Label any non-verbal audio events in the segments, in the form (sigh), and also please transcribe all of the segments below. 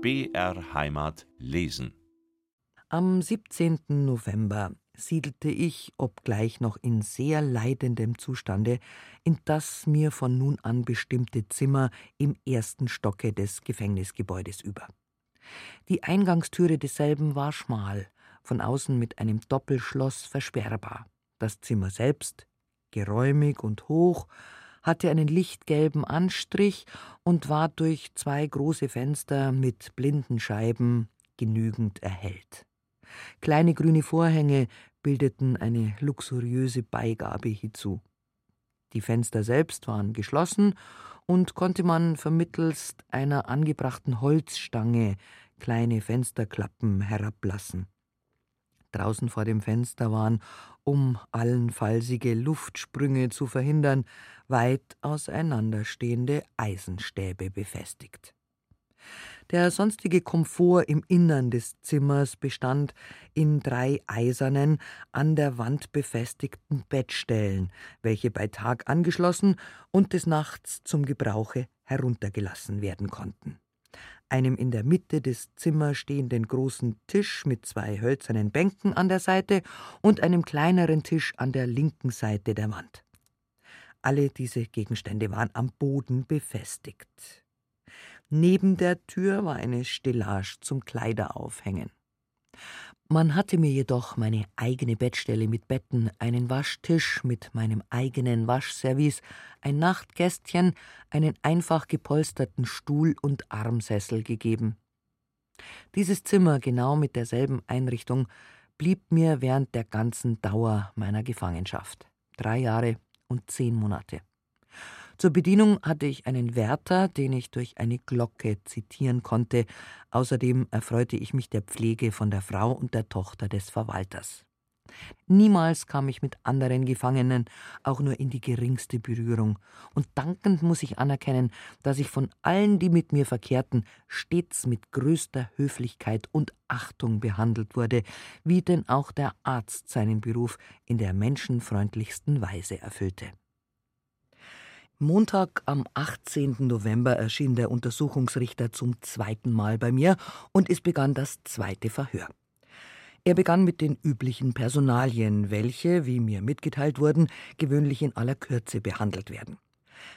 BR Heimat lesen. Am 17. November siedelte ich, obgleich noch in sehr leidendem Zustande, in das mir von nun an bestimmte Zimmer im ersten Stocke des Gefängnisgebäudes über. Die Eingangstüre desselben war schmal, von außen mit einem Doppelschloss versperrbar. Das Zimmer selbst, geräumig und hoch, hatte einen lichtgelben Anstrich und war durch zwei große Fenster mit blinden Scheiben genügend erhellt. Kleine grüne Vorhänge bildeten eine luxuriöse Beigabe hiezu. Die Fenster selbst waren geschlossen und konnte man vermittelst einer angebrachten Holzstange kleine Fensterklappen herablassen. Draußen vor dem Fenster waren, um allenfallsige Luftsprünge zu verhindern, weit auseinanderstehende Eisenstäbe befestigt. Der sonstige Komfort im Innern des Zimmers bestand in drei eisernen, an der Wand befestigten Bettstellen, welche bei Tag angeschlossen und des Nachts zum Gebrauche heruntergelassen werden konnten einem in der Mitte des Zimmers stehenden großen Tisch mit zwei hölzernen Bänken an der Seite und einem kleineren Tisch an der linken Seite der Wand. Alle diese Gegenstände waren am Boden befestigt. Neben der Tür war eine Stellage zum Kleideraufhängen. Man hatte mir jedoch meine eigene Bettstelle mit Betten, einen Waschtisch mit meinem eigenen Waschservice, ein Nachtkästchen, einen einfach gepolsterten Stuhl und Armsessel gegeben. Dieses Zimmer, genau mit derselben Einrichtung, blieb mir während der ganzen Dauer meiner Gefangenschaft. Drei Jahre und zehn Monate. Zur Bedienung hatte ich einen Wärter, den ich durch eine Glocke zitieren konnte. Außerdem erfreute ich mich der Pflege von der Frau und der Tochter des Verwalters. Niemals kam ich mit anderen Gefangenen auch nur in die geringste Berührung, und dankend muss ich anerkennen, dass ich von allen, die mit mir verkehrten, stets mit größter Höflichkeit und Achtung behandelt wurde, wie denn auch der Arzt seinen Beruf in der menschenfreundlichsten Weise erfüllte. Montag am 18. November erschien der Untersuchungsrichter zum zweiten Mal bei mir und es begann das zweite Verhör. Er begann mit den üblichen Personalien, welche, wie mir mitgeteilt wurden, gewöhnlich in aller Kürze behandelt werden.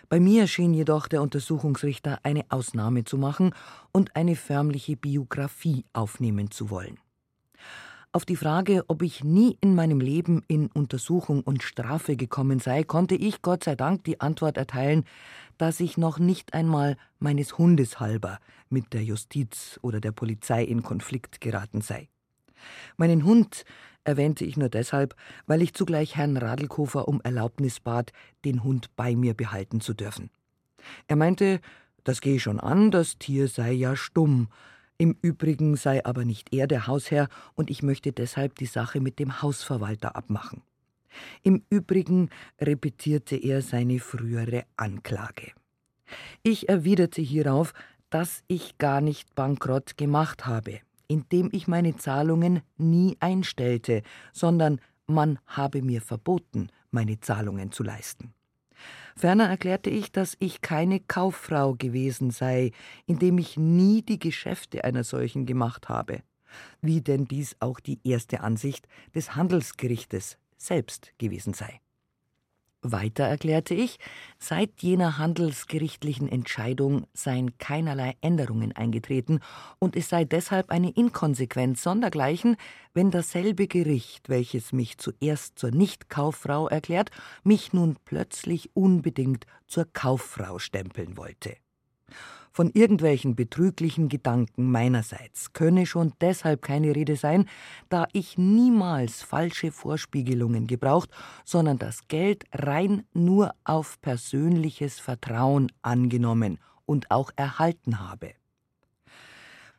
Bei mir schien jedoch der Untersuchungsrichter eine Ausnahme zu machen und eine förmliche Biografie aufnehmen zu wollen. Auf die Frage, ob ich nie in meinem Leben in Untersuchung und Strafe gekommen sei, konnte ich Gott sei Dank die Antwort erteilen, dass ich noch nicht einmal meines Hundes halber mit der Justiz oder der Polizei in Konflikt geraten sei. Meinen Hund erwähnte ich nur deshalb, weil ich zugleich Herrn Radlkofer um Erlaubnis bat, den Hund bei mir behalten zu dürfen. Er meinte, das gehe schon an, das Tier sei ja stumm, im Übrigen sei aber nicht er der Hausherr und ich möchte deshalb die Sache mit dem Hausverwalter abmachen. Im Übrigen repetierte er seine frühere Anklage. Ich erwiderte hierauf, dass ich gar nicht bankrott gemacht habe, indem ich meine Zahlungen nie einstellte, sondern man habe mir verboten, meine Zahlungen zu leisten. Ferner erklärte ich, dass ich keine Kauffrau gewesen sei, indem ich nie die Geschäfte einer solchen gemacht habe, wie denn dies auch die erste Ansicht des Handelsgerichtes selbst gewesen sei. Weiter erklärte ich, seit jener handelsgerichtlichen Entscheidung seien keinerlei Änderungen eingetreten und es sei deshalb eine Inkonsequenz sondergleichen, wenn dasselbe Gericht, welches mich zuerst zur Nichtkauffrau erklärt, mich nun plötzlich unbedingt zur Kauffrau stempeln wollte. Von irgendwelchen betrüglichen Gedanken meinerseits könne schon deshalb keine Rede sein, da ich niemals falsche Vorspiegelungen gebraucht, sondern das Geld rein nur auf persönliches Vertrauen angenommen und auch erhalten habe.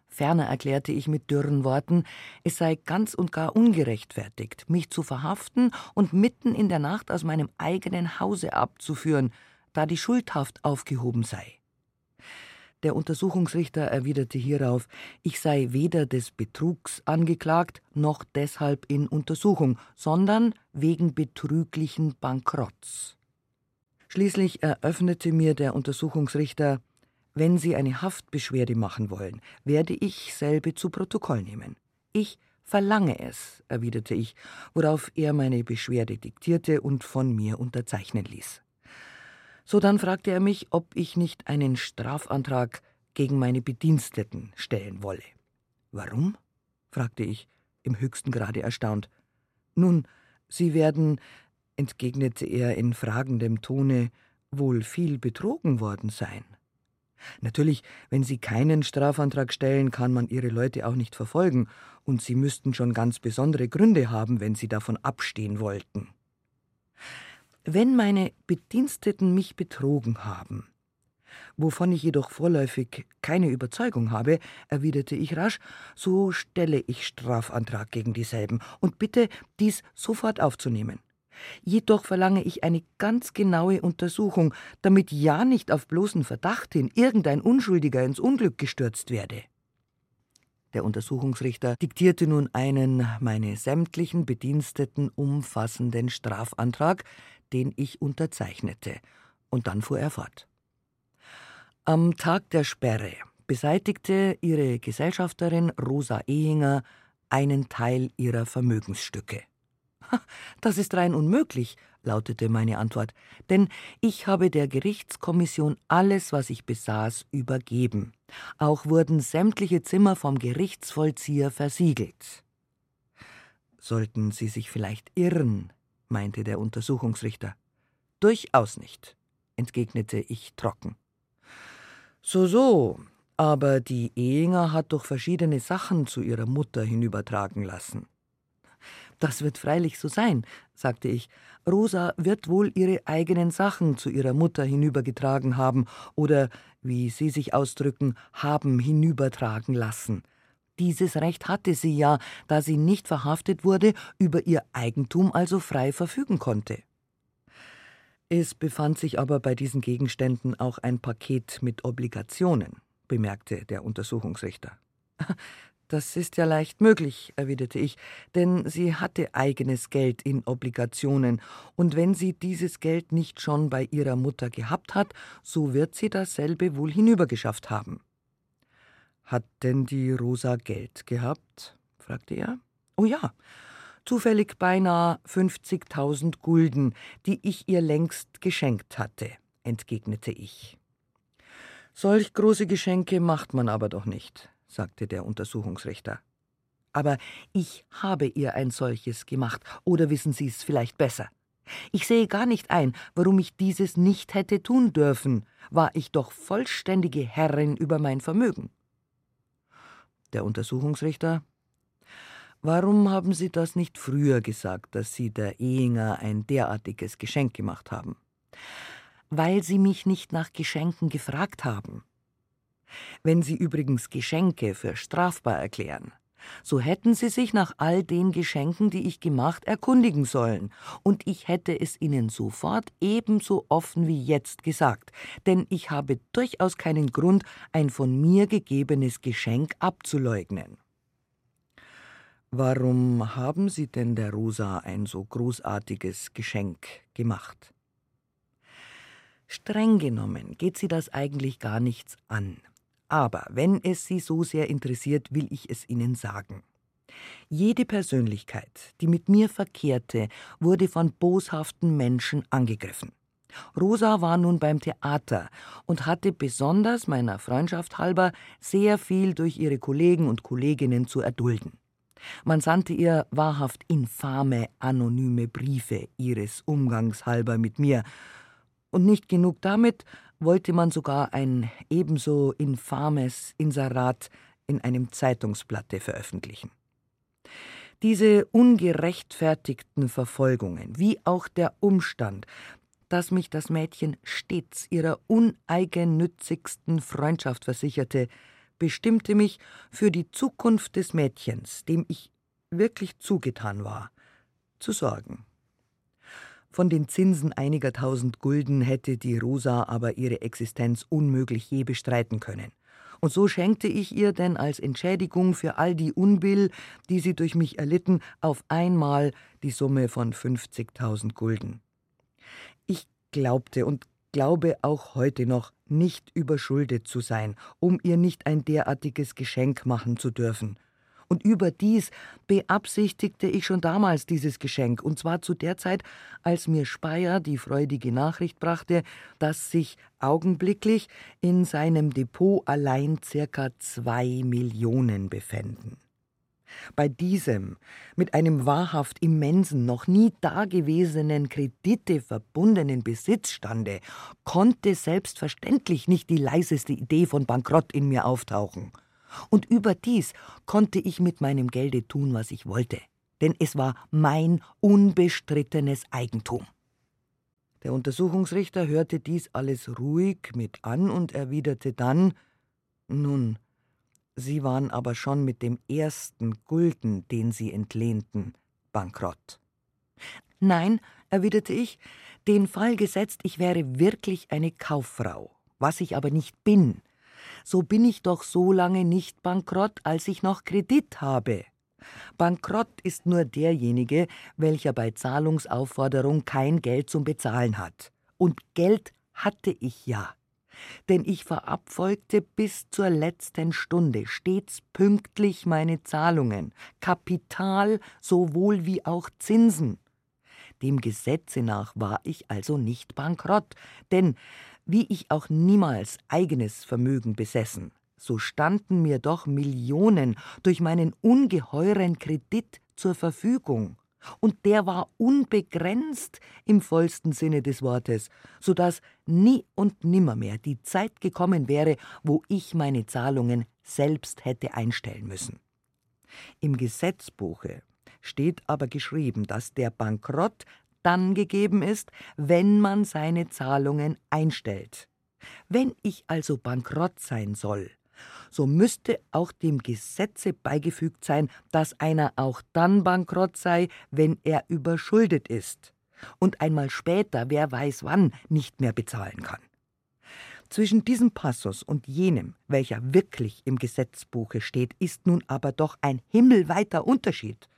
Ferner erklärte ich mit dürren Worten, es sei ganz und gar ungerechtfertigt, mich zu verhaften und mitten in der Nacht aus meinem eigenen Hause abzuführen, da die Schuldhaft aufgehoben sei. Der Untersuchungsrichter erwiderte hierauf, ich sei weder des Betrugs angeklagt noch deshalb in Untersuchung, sondern wegen betrüglichen Bankrotts. Schließlich eröffnete mir der Untersuchungsrichter, Wenn Sie eine Haftbeschwerde machen wollen, werde ich selbe zu Protokoll nehmen. Ich verlange es, erwiderte ich, worauf er meine Beschwerde diktierte und von mir unterzeichnen ließ. Sodann fragte er mich, ob ich nicht einen Strafantrag gegen meine Bediensteten stellen wolle. Warum? fragte ich, im höchsten Grade erstaunt. Nun, Sie werden, entgegnete er in fragendem Tone, wohl viel betrogen worden sein. Natürlich, wenn Sie keinen Strafantrag stellen, kann man Ihre Leute auch nicht verfolgen, und Sie müssten schon ganz besondere Gründe haben, wenn Sie davon abstehen wollten. Wenn meine Bediensteten mich betrogen haben, wovon ich jedoch vorläufig keine Überzeugung habe, erwiderte ich rasch, so stelle ich Strafantrag gegen dieselben und bitte, dies sofort aufzunehmen. Jedoch verlange ich eine ganz genaue Untersuchung, damit ja nicht auf bloßen Verdacht hin irgendein Unschuldiger ins Unglück gestürzt werde. Der Untersuchungsrichter diktierte nun einen meine sämtlichen Bediensteten umfassenden Strafantrag, den ich unterzeichnete, und dann fuhr er fort. Am Tag der Sperre beseitigte ihre Gesellschafterin Rosa Ehinger einen Teil ihrer Vermögensstücke. Das ist rein unmöglich, lautete meine Antwort, denn ich habe der Gerichtskommission alles, was ich besaß, übergeben. Auch wurden sämtliche Zimmer vom Gerichtsvollzieher versiegelt. Sollten Sie sich vielleicht irren, meinte der Untersuchungsrichter. Durchaus nicht, entgegnete ich trocken. So, so, aber die Ehinger hat doch verschiedene Sachen zu ihrer Mutter hinübertragen lassen. Das wird freilich so sein, sagte ich. Rosa wird wohl ihre eigenen Sachen zu ihrer Mutter hinübergetragen haben oder, wie Sie sich ausdrücken, haben hinübertragen lassen. Dieses Recht hatte sie ja, da sie nicht verhaftet wurde, über ihr Eigentum also frei verfügen konnte. Es befand sich aber bei diesen Gegenständen auch ein Paket mit Obligationen, bemerkte der Untersuchungsrichter. (laughs) Das ist ja leicht möglich, erwiderte ich, denn sie hatte eigenes Geld in Obligationen, und wenn sie dieses Geld nicht schon bei ihrer Mutter gehabt hat, so wird sie dasselbe wohl hinübergeschafft haben. Hat denn die Rosa Geld gehabt? fragte er. Oh ja, zufällig beinahe 50.000 Gulden, die ich ihr längst geschenkt hatte, entgegnete ich. Solch große Geschenke macht man aber doch nicht sagte der Untersuchungsrichter. Aber ich habe ihr ein solches gemacht, oder wissen Sie es vielleicht besser? Ich sehe gar nicht ein, warum ich dieses nicht hätte tun dürfen, war ich doch vollständige Herrin über mein Vermögen. Der Untersuchungsrichter Warum haben Sie das nicht früher gesagt, dass Sie der Ehinger ein derartiges Geschenk gemacht haben? Weil Sie mich nicht nach Geschenken gefragt haben. Wenn Sie übrigens Geschenke für strafbar erklären, so hätten Sie sich nach all den Geschenken, die ich gemacht, erkundigen sollen, und ich hätte es Ihnen sofort ebenso offen wie jetzt gesagt, denn ich habe durchaus keinen Grund, ein von mir gegebenes Geschenk abzuleugnen. Warum haben Sie denn der Rosa ein so großartiges Geschenk gemacht? Streng genommen geht sie das eigentlich gar nichts an. Aber wenn es Sie so sehr interessiert, will ich es Ihnen sagen. Jede Persönlichkeit, die mit mir verkehrte, wurde von boshaften Menschen angegriffen. Rosa war nun beim Theater und hatte besonders meiner Freundschaft halber sehr viel durch ihre Kollegen und Kolleginnen zu erdulden. Man sandte ihr wahrhaft infame, anonyme Briefe ihres Umgangs halber mit mir. Und nicht genug damit, wollte man sogar ein ebenso infames Inserat in einem Zeitungsblatte veröffentlichen. Diese ungerechtfertigten Verfolgungen, wie auch der Umstand, dass mich das Mädchen stets ihrer uneigennützigsten Freundschaft versicherte, bestimmte mich für die Zukunft des Mädchens, dem ich wirklich zugetan war, zu sorgen. Von den Zinsen einiger tausend Gulden hätte die Rosa aber ihre Existenz unmöglich je bestreiten können. Und so schenkte ich ihr denn als Entschädigung für all die Unbill, die sie durch mich erlitten, auf einmal die Summe von 50.000 Gulden. Ich glaubte und glaube auch heute noch nicht überschuldet zu sein, um ihr nicht ein derartiges Geschenk machen zu dürfen. Und überdies beabsichtigte ich schon damals dieses Geschenk, und zwar zu der Zeit, als mir Speyer die freudige Nachricht brachte, dass sich augenblicklich in seinem Depot allein circa zwei Millionen befänden. Bei diesem mit einem wahrhaft immensen, noch nie dagewesenen Kredite verbundenen Besitzstande konnte selbstverständlich nicht die leiseste Idee von Bankrott in mir auftauchen. Und überdies konnte ich mit meinem Gelde tun, was ich wollte, denn es war mein unbestrittenes Eigentum. Der Untersuchungsrichter hörte dies alles ruhig mit an und erwiderte dann Nun, Sie waren aber schon mit dem ersten Gulden, den Sie entlehnten, bankrott. Nein, erwiderte ich, den Fall gesetzt, ich wäre wirklich eine Kauffrau, was ich aber nicht bin. So bin ich doch so lange nicht bankrott, als ich noch Kredit habe. Bankrott ist nur derjenige, welcher bei Zahlungsaufforderung kein Geld zum Bezahlen hat. Und Geld hatte ich ja denn ich verabfolgte bis zur letzten Stunde stets pünktlich meine Zahlungen, Kapital sowohl wie auch Zinsen. Dem Gesetze nach war ich also nicht bankrott, denn wie ich auch niemals eigenes Vermögen besessen, so standen mir doch Millionen durch meinen ungeheuren Kredit zur Verfügung und der war unbegrenzt im vollsten Sinne des Wortes, so dass nie und nimmermehr die Zeit gekommen wäre, wo ich meine Zahlungen selbst hätte einstellen müssen. Im Gesetzbuche steht aber geschrieben, dass der Bankrott dann gegeben ist, wenn man seine Zahlungen einstellt. Wenn ich also bankrott sein soll, so müsste auch dem Gesetze beigefügt sein, dass einer auch dann bankrott sei, wenn er überschuldet ist und einmal später, wer weiß wann, nicht mehr bezahlen kann. Zwischen diesem Passus und jenem, welcher wirklich im Gesetzbuche steht, ist nun aber doch ein himmelweiter Unterschied.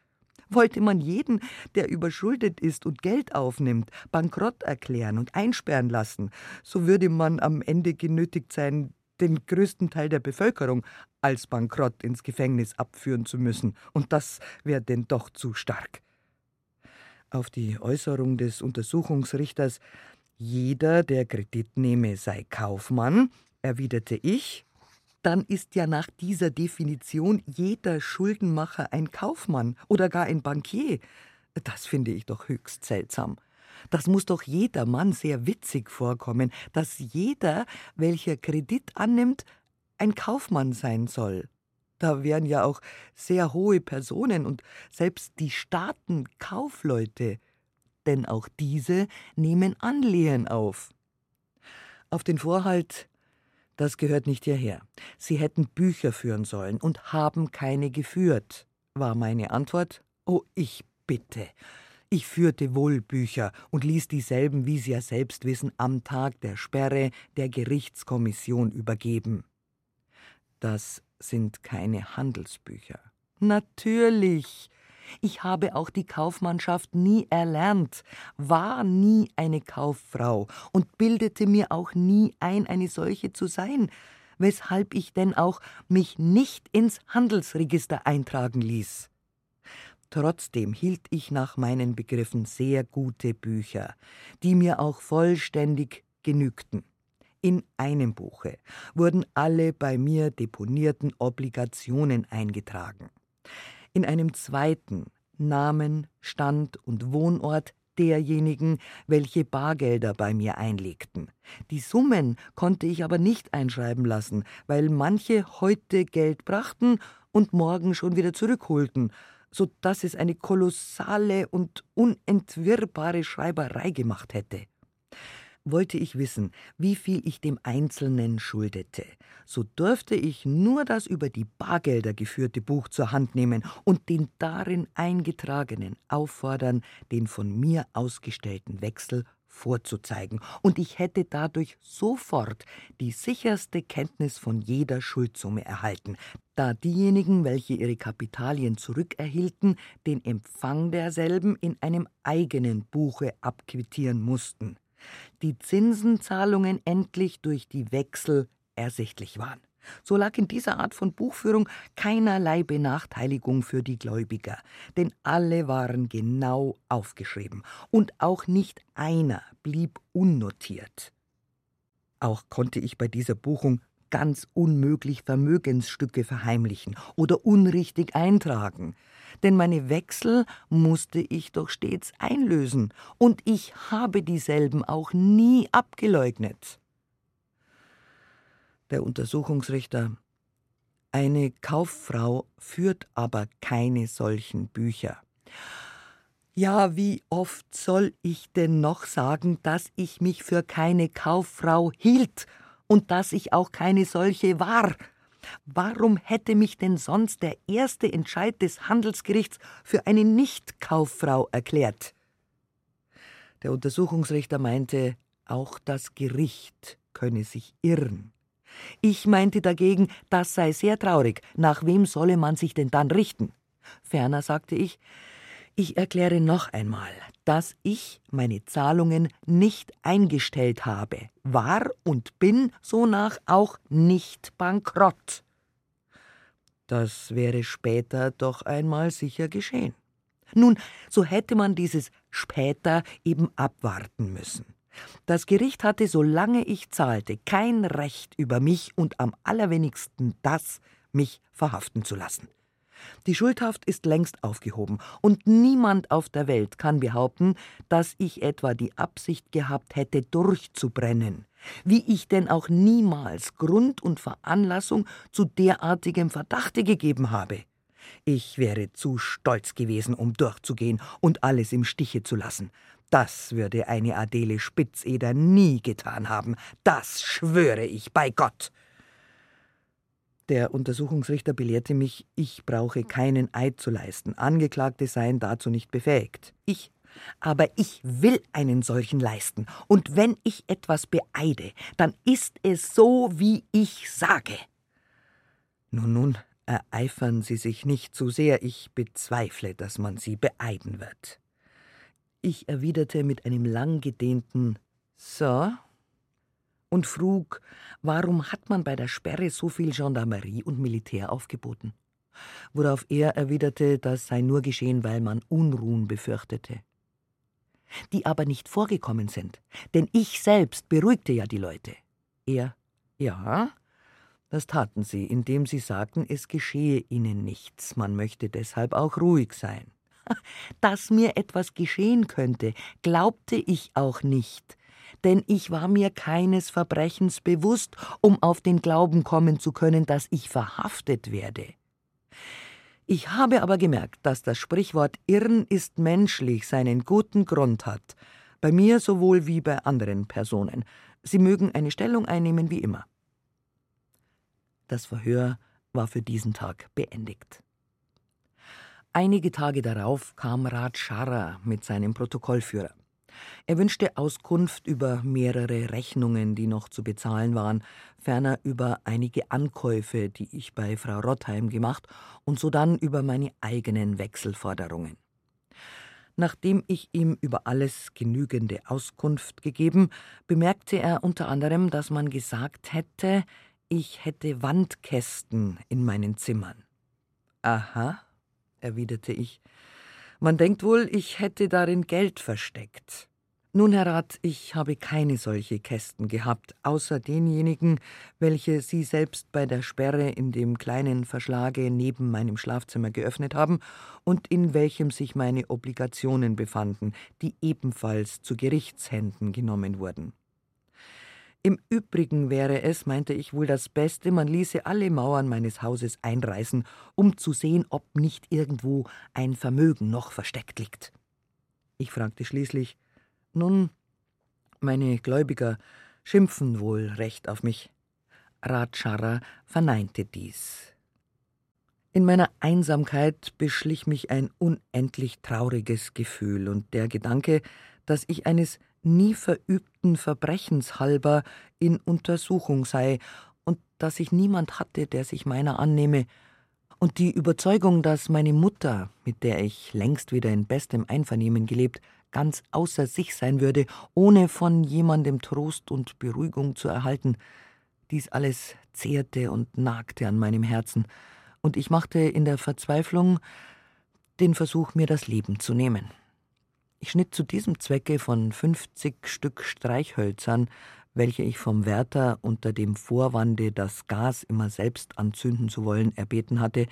Wollte man jeden, der überschuldet ist und Geld aufnimmt, bankrott erklären und einsperren lassen, so würde man am Ende genötigt sein, den größten Teil der Bevölkerung als bankrott ins Gefängnis abführen zu müssen, und das wäre denn doch zu stark. Auf die Äußerung des Untersuchungsrichters, jeder, der Kredit nehme, sei Kaufmann, erwiderte ich, dann ist ja nach dieser Definition jeder Schuldenmacher ein Kaufmann oder gar ein Bankier. Das finde ich doch höchst seltsam. Das muss doch jeder Mann sehr witzig vorkommen, dass jeder, welcher Kredit annimmt, ein Kaufmann sein soll. Da wären ja auch sehr hohe Personen und selbst die Staaten Kaufleute, denn auch diese nehmen Anlehen auf. Auf den Vorhalt, das gehört nicht hierher. Sie hätten Bücher führen sollen und haben keine geführt, war meine Antwort. Oh, ich bitte. Ich führte wohl Bücher und ließ dieselben, wie Sie ja selbst wissen, am Tag der Sperre der Gerichtskommission übergeben. Das sind keine Handelsbücher. Natürlich. Ich habe auch die Kaufmannschaft nie erlernt, war nie eine Kauffrau und bildete mir auch nie ein, eine solche zu sein, weshalb ich denn auch mich nicht ins Handelsregister eintragen ließ. Trotzdem hielt ich nach meinen Begriffen sehr gute Bücher, die mir auch vollständig genügten. In einem Buche wurden alle bei mir deponierten Obligationen eingetragen. In einem zweiten Namen, Stand und Wohnort derjenigen, welche Bargelder bei mir einlegten. Die Summen konnte ich aber nicht einschreiben lassen, weil manche heute Geld brachten und morgen schon wieder zurückholten, so dass es eine kolossale und unentwirrbare Schreiberei gemacht hätte. Wollte ich wissen, wie viel ich dem Einzelnen schuldete, so durfte ich nur das über die Bargelder geführte Buch zur Hand nehmen und den darin eingetragenen auffordern, den von mir ausgestellten Wechsel vorzuzeigen, und ich hätte dadurch sofort die sicherste Kenntnis von jeder Schuldsumme erhalten, da diejenigen, welche ihre Kapitalien zurückerhielten, den Empfang derselben in einem eigenen Buche abquittieren mussten. Die Zinsenzahlungen endlich durch die Wechsel ersichtlich waren. So lag in dieser Art von Buchführung keinerlei Benachteiligung für die Gläubiger, denn alle waren genau aufgeschrieben und auch nicht einer blieb unnotiert. Auch konnte ich bei dieser Buchung ganz unmöglich Vermögensstücke verheimlichen oder unrichtig eintragen, denn meine Wechsel musste ich doch stets einlösen, und ich habe dieselben auch nie abgeleugnet. Der Untersuchungsrichter Eine Kauffrau führt aber keine solchen Bücher. Ja, wie oft soll ich denn noch sagen, dass ich mich für keine Kauffrau hielt und dass ich auch keine solche war? Warum hätte mich denn sonst der erste Entscheid des Handelsgerichts für eine Nicht-Kauffrau erklärt? Der Untersuchungsrichter meinte, auch das Gericht könne sich irren. Ich meinte dagegen, das sei sehr traurig, nach wem solle man sich denn dann richten? Ferner sagte ich, ich erkläre noch einmal, dass ich meine Zahlungen nicht eingestellt habe, war und bin sonach auch nicht bankrott. Das wäre später doch einmal sicher geschehen. Nun, so hätte man dieses später eben abwarten müssen. Das Gericht hatte, solange ich zahlte, kein Recht über mich und am allerwenigsten das, mich verhaften zu lassen. Die Schuldhaft ist längst aufgehoben, und niemand auf der Welt kann behaupten, dass ich etwa die Absicht gehabt hätte, durchzubrennen, wie ich denn auch niemals Grund und Veranlassung zu derartigem Verdachte gegeben habe. Ich wäre zu stolz gewesen, um durchzugehen und alles im Stiche zu lassen. Das würde eine Adele Spitzeder nie getan haben, das schwöre ich bei Gott. Der Untersuchungsrichter belehrte mich, ich brauche keinen Eid zu leisten. Angeklagte seien dazu nicht befähigt. Ich aber ich will einen solchen leisten, und wenn ich etwas beeide, dann ist es so, wie ich sage. Nun, nun, ereifern Sie sich nicht zu sehr, ich bezweifle, dass man Sie beeiden wird. Ich erwiderte mit einem langgedehnten So und frug, warum hat man bei der Sperre so viel Gendarmerie und Militär aufgeboten? Worauf er erwiderte, das sei nur geschehen, weil man Unruhen befürchtete. Die aber nicht vorgekommen sind, denn ich selbst beruhigte ja die Leute. Er, ja, das taten sie, indem sie sagten, es geschehe ihnen nichts, man möchte deshalb auch ruhig sein. (laughs) Dass mir etwas geschehen könnte, glaubte ich auch nicht, denn ich war mir keines Verbrechens bewusst, um auf den Glauben kommen zu können, dass ich verhaftet werde. Ich habe aber gemerkt, dass das Sprichwort Irren ist menschlich seinen guten Grund hat, bei mir sowohl wie bei anderen Personen. Sie mögen eine Stellung einnehmen wie immer. Das Verhör war für diesen Tag beendigt. Einige Tage darauf kam Rat Scharrer mit seinem Protokollführer. Er wünschte Auskunft über mehrere Rechnungen, die noch zu bezahlen waren, ferner über einige Ankäufe, die ich bei Frau Rottheim gemacht, und sodann über meine eigenen Wechselforderungen. Nachdem ich ihm über alles genügende Auskunft gegeben, bemerkte er unter anderem, dass man gesagt hätte, ich hätte Wandkästen in meinen Zimmern. Aha, erwiderte ich, man denkt wohl, ich hätte darin Geld versteckt. Nun, Herr Rat, ich habe keine solche Kästen gehabt, außer denjenigen, welche Sie selbst bei der Sperre in dem kleinen Verschlage neben meinem Schlafzimmer geöffnet haben und in welchem sich meine Obligationen befanden, die ebenfalls zu Gerichtshänden genommen wurden. Im Übrigen wäre es, meinte ich, wohl das Beste, man ließe alle Mauern meines Hauses einreißen, um zu sehen, ob nicht irgendwo ein Vermögen noch versteckt liegt. Ich fragte schließlich, nun, meine Gläubiger schimpfen wohl recht auf mich. Ratschara verneinte dies. In meiner Einsamkeit beschlich mich ein unendlich trauriges Gefühl und der Gedanke, dass ich eines nie verübten Verbrechens halber in Untersuchung sei und dass ich niemand hatte, der sich meiner annehme, und die Überzeugung, dass meine Mutter, mit der ich längst wieder in bestem Einvernehmen gelebt, ganz außer sich sein würde, ohne von jemandem Trost und Beruhigung zu erhalten. Dies alles zehrte und nagte an meinem Herzen, und ich machte in der Verzweiflung den Versuch, mir das Leben zu nehmen. Ich schnitt zu diesem Zwecke von fünfzig Stück Streichhölzern, welche ich vom Wärter unter dem Vorwande, das Gas immer selbst anzünden zu wollen, erbeten hatte,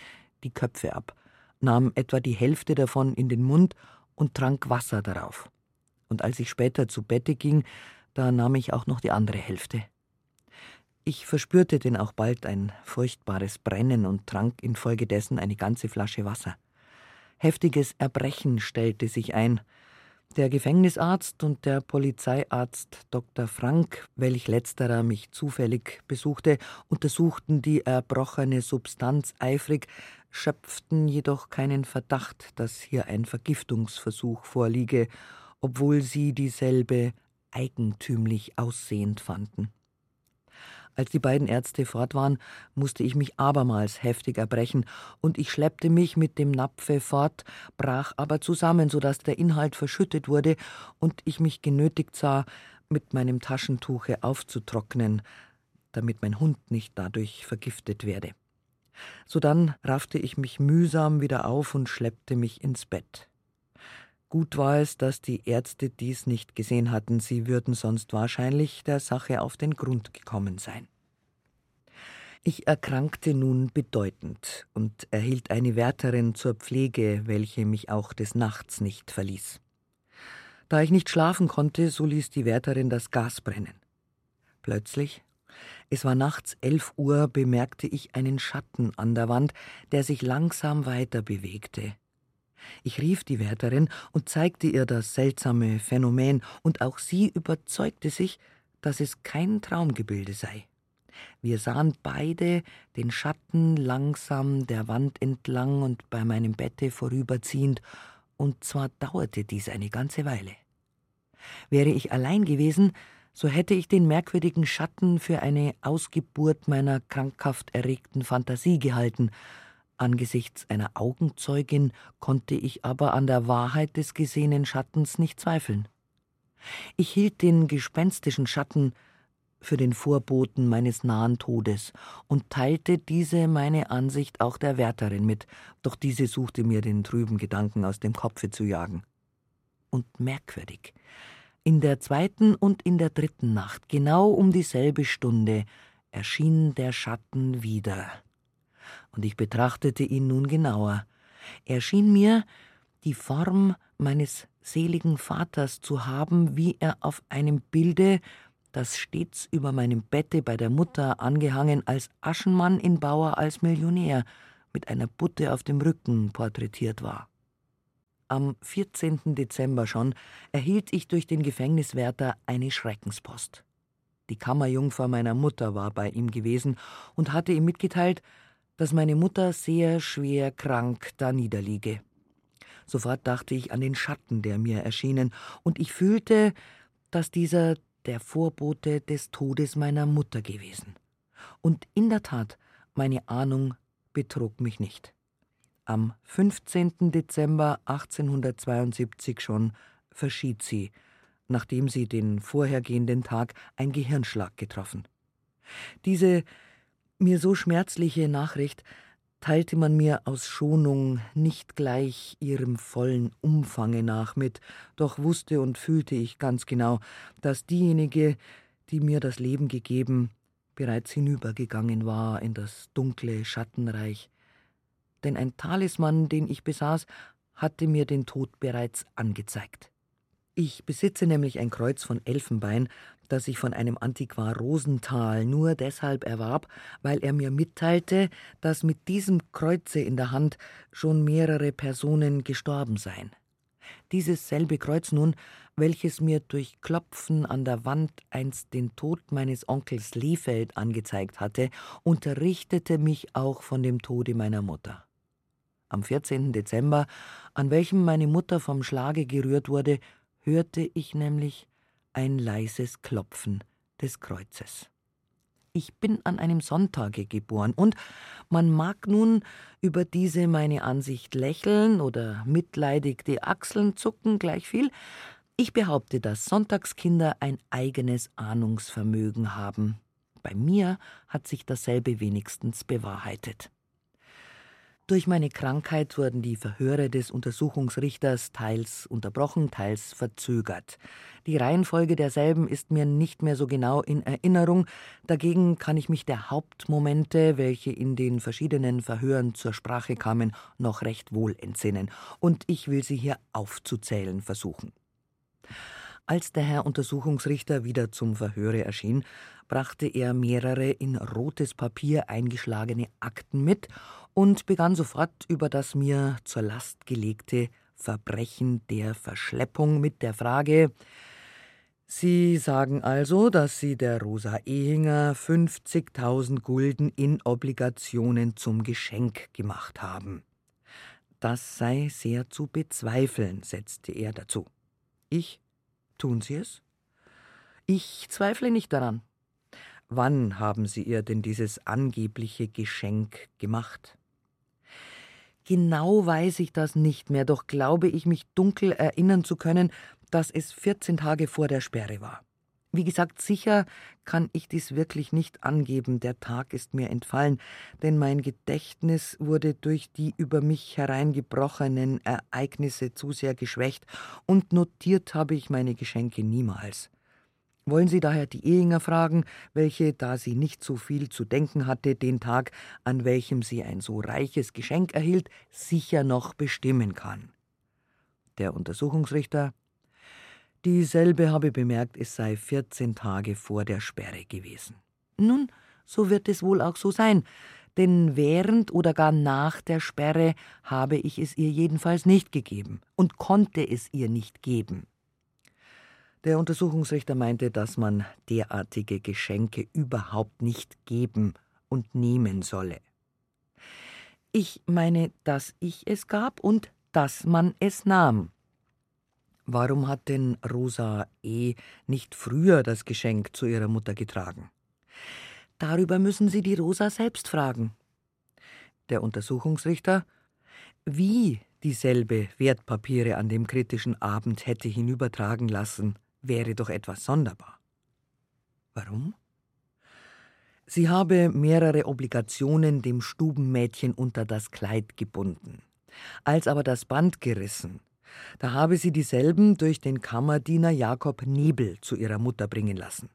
die Köpfe ab, nahm etwa die Hälfte davon in den Mund und trank Wasser darauf. Und als ich später zu Bette ging, da nahm ich auch noch die andere Hälfte. Ich verspürte denn auch bald ein furchtbares Brennen und trank infolgedessen eine ganze Flasche Wasser. Heftiges Erbrechen stellte sich ein, der Gefängnisarzt und der Polizeiarzt Dr. Frank, welch letzterer mich zufällig besuchte, untersuchten die erbrochene Substanz eifrig, schöpften jedoch keinen Verdacht, dass hier ein Vergiftungsversuch vorliege, obwohl sie dieselbe eigentümlich aussehend fanden. Als die beiden Ärzte fort waren, musste ich mich abermals heftig erbrechen, und ich schleppte mich mit dem Napfe fort, brach aber zusammen, so dass der Inhalt verschüttet wurde und ich mich genötigt sah, mit meinem Taschentuche aufzutrocknen, damit mein Hund nicht dadurch vergiftet werde. Sodann raffte ich mich mühsam wieder auf und schleppte mich ins Bett. Gut war es, dass die Ärzte dies nicht gesehen hatten, sie würden sonst wahrscheinlich der Sache auf den Grund gekommen sein. Ich erkrankte nun bedeutend und erhielt eine Wärterin zur Pflege, welche mich auch des Nachts nicht verließ. Da ich nicht schlafen konnte, so ließ die Wärterin das Gas brennen. Plötzlich, es war nachts elf Uhr, bemerkte ich einen Schatten an der Wand, der sich langsam weiter bewegte. Ich rief die Wärterin und zeigte ihr das seltsame Phänomen, und auch sie überzeugte sich, dass es kein Traumgebilde sei. Wir sahen beide den Schatten langsam der Wand entlang und bei meinem Bette vorüberziehend, und zwar dauerte dies eine ganze Weile. Wäre ich allein gewesen, so hätte ich den merkwürdigen Schatten für eine Ausgeburt meiner krankhaft erregten Fantasie gehalten. Angesichts einer Augenzeugin konnte ich aber an der Wahrheit des gesehenen Schattens nicht zweifeln. Ich hielt den gespenstischen Schatten für den Vorboten meines nahen Todes und teilte diese meine Ansicht auch der Wärterin mit, doch diese suchte mir den trüben Gedanken aus dem Kopfe zu jagen. Und merkwürdig, in der zweiten und in der dritten Nacht, genau um dieselbe Stunde, erschien der Schatten wieder. Und ich betrachtete ihn nun genauer. Er schien mir die Form meines seligen Vaters zu haben, wie er auf einem Bilde das stets über meinem Bette bei der Mutter angehangen als Aschenmann in Bauer als Millionär mit einer Butte auf dem Rücken porträtiert war. Am 14. Dezember schon erhielt ich durch den Gefängniswärter eine Schreckenspost. Die Kammerjungfer meiner Mutter war bei ihm gewesen und hatte ihm mitgeteilt, dass meine Mutter sehr schwer krank da niederliege. Sofort dachte ich an den Schatten, der mir erschienen, und ich fühlte, dass dieser der Vorbote des Todes meiner Mutter gewesen. Und in der Tat, meine Ahnung betrog mich nicht. Am 15. Dezember 1872 schon verschied sie, nachdem sie den vorhergehenden Tag ein Gehirnschlag getroffen. Diese mir so schmerzliche Nachricht teilte man mir aus Schonung nicht gleich ihrem vollen Umfange nach mit, doch wusste und fühlte ich ganz genau, dass diejenige, die mir das Leben gegeben, bereits hinübergegangen war in das dunkle Schattenreich. Denn ein Talisman, den ich besaß, hatte mir den Tod bereits angezeigt. Ich besitze nämlich ein Kreuz von Elfenbein, das ich von einem Antiquar Rosenthal nur deshalb erwarb, weil er mir mitteilte, dass mit diesem Kreuze in der Hand schon mehrere Personen gestorben seien. Dieses selbe Kreuz nun, welches mir durch Klopfen an der Wand einst den Tod meines Onkels Liefeld angezeigt hatte, unterrichtete mich auch von dem Tode meiner Mutter. Am 14. Dezember, an welchem meine Mutter vom Schlage gerührt wurde, hörte ich nämlich ein leises Klopfen des Kreuzes. Ich bin an einem Sonntage geboren und man mag nun über diese meine Ansicht lächeln oder mitleidig die Achseln zucken, gleich viel. Ich behaupte, dass Sonntagskinder ein eigenes Ahnungsvermögen haben. Bei mir hat sich dasselbe wenigstens bewahrheitet. Durch meine Krankheit wurden die Verhöre des Untersuchungsrichters teils unterbrochen, teils verzögert. Die Reihenfolge derselben ist mir nicht mehr so genau in Erinnerung, dagegen kann ich mich der Hauptmomente, welche in den verschiedenen Verhören zur Sprache kamen, noch recht wohl entsinnen, und ich will sie hier aufzuzählen versuchen. Als der Herr Untersuchungsrichter wieder zum Verhöre erschien, brachte er mehrere in rotes Papier eingeschlagene Akten mit und begann sofort über das mir zur Last gelegte Verbrechen der Verschleppung mit der Frage Sie sagen also, dass Sie der Rosa Ehinger 50.000 Gulden in Obligationen zum Geschenk gemacht haben. Das sei sehr zu bezweifeln, setzte er dazu. Ich Tun Sie es? Ich zweifle nicht daran. Wann haben Sie ihr denn dieses angebliche Geschenk gemacht? Genau weiß ich das nicht mehr, doch glaube ich mich dunkel erinnern zu können, dass es 14 Tage vor der Sperre war. Wie gesagt, sicher kann ich dies wirklich nicht angeben, der Tag ist mir entfallen, denn mein Gedächtnis wurde durch die über mich hereingebrochenen Ereignisse zu sehr geschwächt, und notiert habe ich meine Geschenke niemals. Wollen Sie daher die Ehinger fragen, welche, da sie nicht so viel zu denken hatte, den Tag, an welchem sie ein so reiches Geschenk erhielt, sicher noch bestimmen kann? Der Untersuchungsrichter Dieselbe habe bemerkt, es sei 14 Tage vor der Sperre gewesen. Nun, so wird es wohl auch so sein, denn während oder gar nach der Sperre habe ich es ihr jedenfalls nicht gegeben und konnte es ihr nicht geben. Der Untersuchungsrichter meinte, dass man derartige Geschenke überhaupt nicht geben und nehmen solle. Ich meine, dass ich es gab und dass man es nahm. Warum hat denn Rosa E. nicht früher das Geschenk zu ihrer Mutter getragen? Darüber müssen Sie die Rosa selbst fragen. Der Untersuchungsrichter, wie dieselbe Wertpapiere an dem kritischen Abend hätte hinübertragen lassen, wäre doch etwas sonderbar. Warum? Sie habe mehrere Obligationen dem Stubenmädchen unter das Kleid gebunden. Als aber das Band gerissen, da habe sie dieselben durch den Kammerdiener Jakob Nebel zu ihrer Mutter bringen lassen.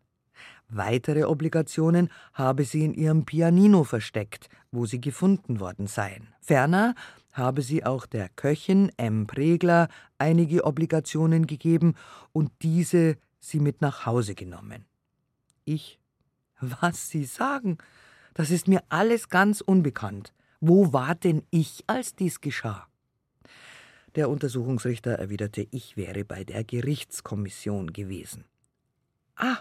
Weitere Obligationen habe sie in ihrem Pianino versteckt, wo sie gefunden worden seien. Ferner habe sie auch der Köchin M. Pregler einige Obligationen gegeben und diese sie mit nach Hause genommen. Ich, was Sie sagen, das ist mir alles ganz unbekannt. Wo war denn ich, als dies geschah? Der Untersuchungsrichter erwiderte, ich wäre bei der Gerichtskommission gewesen. Ah,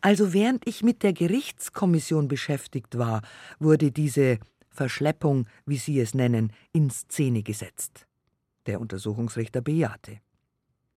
also während ich mit der Gerichtskommission beschäftigt war, wurde diese Verschleppung, wie Sie es nennen, in Szene gesetzt. Der Untersuchungsrichter bejahte.